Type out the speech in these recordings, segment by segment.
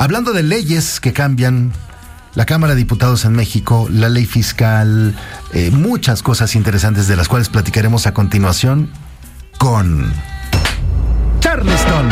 Hablando de leyes que cambian, la Cámara de Diputados en México, la ley fiscal, eh, muchas cosas interesantes de las cuales platicaremos a continuación con Charleston.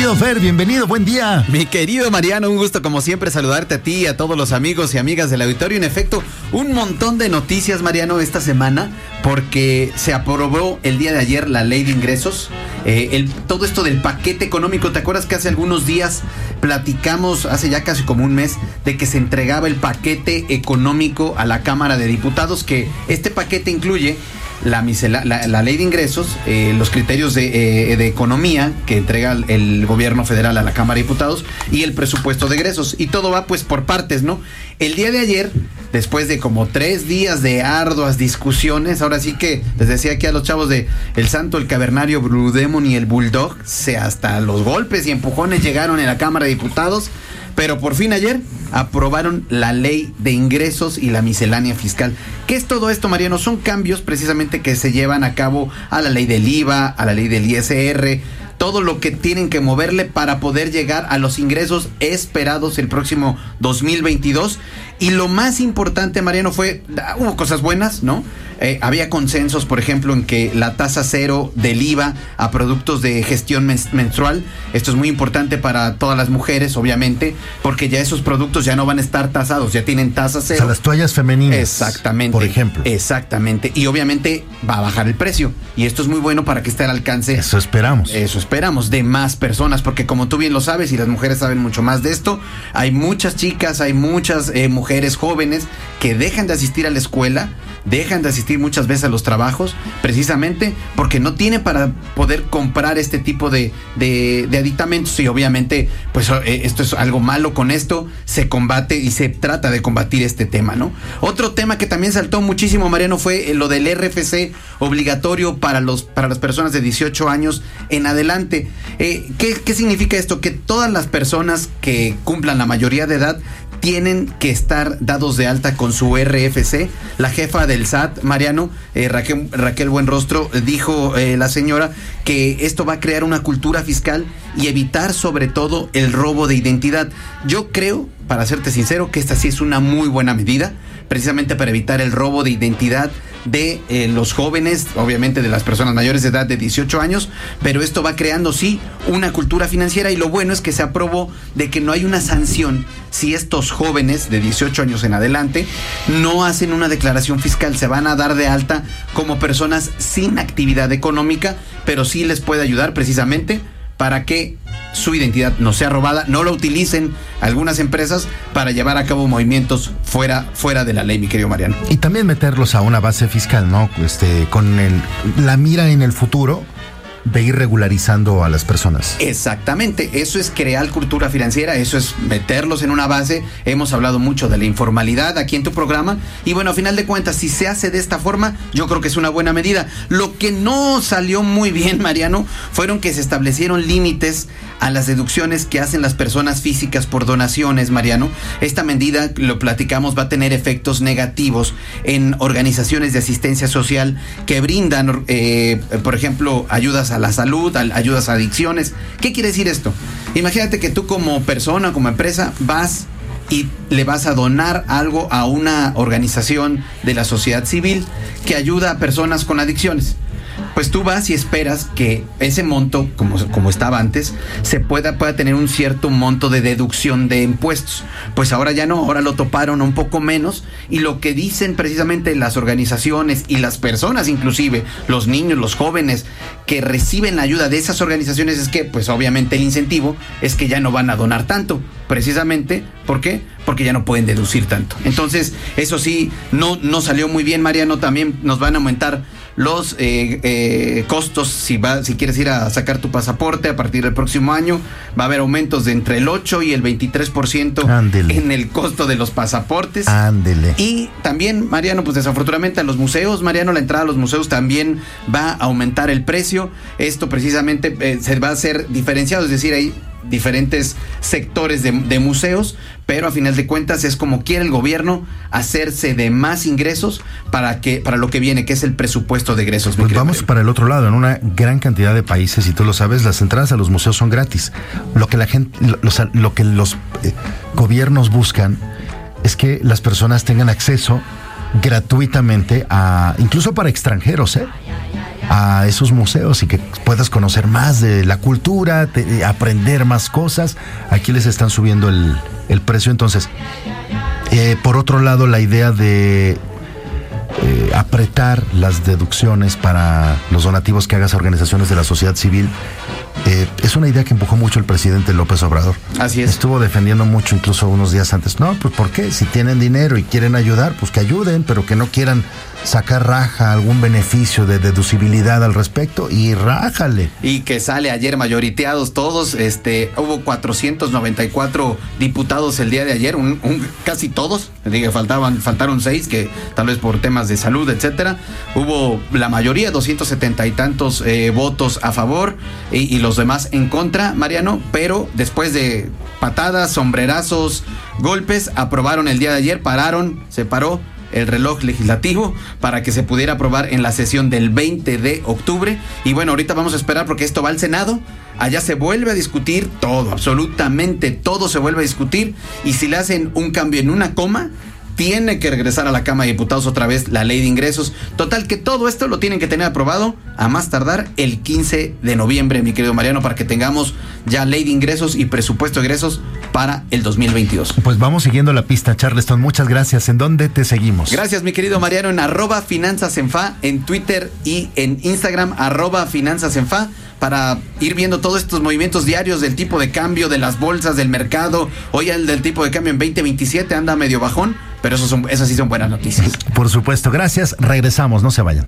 Querido Fer, bienvenido, buen día. Mi querido Mariano, un gusto como siempre saludarte a ti y a todos los amigos y amigas del auditorio. En efecto, un montón de noticias, Mariano, esta semana, porque se aprobó el día de ayer la ley de ingresos. Eh, todo esto del paquete económico, ¿te acuerdas que hace algunos días platicamos, hace ya casi como un mes, de que se entregaba el paquete económico a la Cámara de Diputados? Que este paquete incluye la, la, ley de ingresos, eh, los criterios de, eh, economía que entrega el, gobierno federal a la Cámara de Diputados y el presupuesto de egresos. Y todo va pues por partes, ¿no? El día de ayer, después de como tres días de arduas discusiones, ahora sí que les decía aquí a los chavos de El Santo, el Cavernario, Blue Demon y el Bulldog, se hasta los golpes y empujones llegaron en la Cámara de Diputados. Pero por fin ayer aprobaron la ley de ingresos y la miscelánea fiscal. ¿Qué es todo esto, Mariano? Son cambios precisamente que se llevan a cabo a la ley del IVA, a la ley del ISR, todo lo que tienen que moverle para poder llegar a los ingresos esperados el próximo 2022. Y lo más importante, Mariano, fue, ah, hubo cosas buenas, ¿no? Eh, había consensos, por ejemplo, en que la tasa cero del IVA a productos de gestión menstrual, esto es muy importante para todas las mujeres, obviamente, porque ya esos productos ya no van a estar tasados, ya tienen tasa cero. O sea, las toallas femeninas. Exactamente. Por ejemplo. Exactamente. Y obviamente va a bajar el precio. Y esto es muy bueno para que esté al alcance. Eso esperamos. Eso esperamos, de más personas, porque como tú bien lo sabes y las mujeres saben mucho más de esto, hay muchas chicas, hay muchas eh, mujeres jóvenes que dejan de asistir a la escuela dejan de asistir muchas veces a los trabajos precisamente porque no tienen para poder comprar este tipo de, de, aditamentos y obviamente pues eh, esto es algo malo con esto se combate y se trata de combatir este tema, ¿no? Otro tema que también saltó muchísimo, Mariano, fue lo del RFC obligatorio para, los, para las personas de 18 años en adelante. Eh, ¿qué, ¿Qué significa esto? Que todas las personas que cumplan la mayoría de edad tienen que estar dados de alta con su RFC. La jefa del SAT, Mariano, eh, Raquel, Raquel Buenrostro, dijo eh, la señora que esto va a crear una cultura fiscal y evitar sobre todo el robo de identidad. Yo creo, para serte sincero, que esta sí es una muy buena medida, precisamente para evitar el robo de identidad de eh, los jóvenes, obviamente de las personas mayores de edad de 18 años, pero esto va creando sí una cultura financiera y lo bueno es que se aprobó de que no hay una sanción si estos jóvenes de 18 años en adelante no hacen una declaración fiscal, se van a dar de alta como personas sin actividad económica, pero sí les puede ayudar precisamente para que su identidad no sea robada, no lo utilicen algunas empresas para llevar a cabo movimientos fuera, fuera de la ley, mi querido Mariano. Y también meterlos a una base fiscal, ¿no? Este, con el, la mira en el futuro de ir regularizando a las personas. Exactamente, eso es crear cultura financiera, eso es meterlos en una base. Hemos hablado mucho de la informalidad aquí en tu programa y bueno, a final de cuentas, si se hace de esta forma, yo creo que es una buena medida. Lo que no salió muy bien, Mariano, fueron que se establecieron límites a las deducciones que hacen las personas físicas por donaciones, Mariano. Esta medida, lo platicamos, va a tener efectos negativos en organizaciones de asistencia social que brindan, eh, por ejemplo, ayudas a la salud, ayudas a adicciones. ¿Qué quiere decir esto? Imagínate que tú como persona, como empresa, vas y le vas a donar algo a una organización de la sociedad civil que ayuda a personas con adicciones pues tú vas y esperas que ese monto, como, como estaba antes, se pueda, pueda tener un cierto monto de deducción de impuestos. Pues ahora ya no, ahora lo toparon un poco menos y lo que dicen precisamente las organizaciones y las personas, inclusive los niños, los jóvenes que reciben la ayuda de esas organizaciones es que, pues obviamente el incentivo es que ya no van a donar tanto, precisamente, ¿por qué? Porque ya no pueden deducir tanto. Entonces, eso sí, no, no salió muy bien, Mariano, también nos van a aumentar los eh, eh, costos si, va, si quieres ir a sacar tu pasaporte a partir del próximo año. Va a haber aumentos de entre el 8 y el 23% en el costo de los pasaportes. Ándele. Y también, Mariano, pues desafortunadamente a los museos, Mariano, la entrada a los museos también va a aumentar el precio. Esto precisamente eh, se va a hacer diferenciado, es decir, hay diferentes sectores de, de museos, pero a final de cuentas es como quiere el gobierno hacerse de más ingresos para que para lo que viene, que es el presupuesto de egresos. Pues vamos Mario. para el otro lado. En una gran cantidad de países, y tú lo sabes, las entradas a los museos son gratis. Lo que la gente, lo, los- lo que los eh, gobiernos buscan es que las personas tengan acceso gratuitamente a, incluso para extranjeros, ¿eh? A esos museos y que puedas conocer más de la cultura, te- aprender más cosas. Aquí les están subiendo el, el precio. Entonces, eh, por otro lado, la idea de eh, apretar las deducciones para los donativos que hagas a organizaciones de la sociedad civil eh, es una idea que empujó mucho el presidente López Obrador. Así es. Estuvo defendiendo mucho incluso unos días antes. No, pues ¿por qué? Si tienen dinero y quieren ayudar, pues que ayuden, pero que no quieran sacar raja, algún beneficio de deducibilidad al respecto y rájale. Y que sale ayer mayoriteados todos, este, hubo 494 diputados el día de ayer, un, un- casi todos, digo, faltaban, faltaron seis, que tal vez por temas de salud, etcétera. Hubo la mayoría, 270 y tantos eh, votos a favor y, y los demás en contra, Mariano, pero después de patadas, sombrerazos, golpes, aprobaron el día de ayer, pararon, se paró el reloj legislativo para que se pudiera aprobar en la sesión del 20 de octubre. Y bueno, ahorita vamos a esperar porque esto va al Senado. Allá se vuelve a discutir todo, absolutamente todo se vuelve a discutir. Y si le hacen un cambio en una coma, tiene que regresar a la Cámara de Diputados otra vez la ley de ingresos. Total que todo esto lo tienen que tener aprobado a más tardar el 15 de noviembre, mi querido Mariano, para que tengamos ya ley de ingresos y presupuesto de ingresos para el 2022. Pues vamos siguiendo la pista, Charleston. Muchas gracias. ¿En dónde te seguimos? Gracias, mi querido Mariano, en arroba finanzas en fa, en Twitter y en Instagram, arroba finanzas en fa, para ir viendo todos estos movimientos diarios del tipo de cambio, de las bolsas, del mercado. Hoy el del tipo de cambio en 2027 anda medio bajón, pero esos son, esas sí son buenas noticias. Por supuesto, gracias. Regresamos, no se vayan.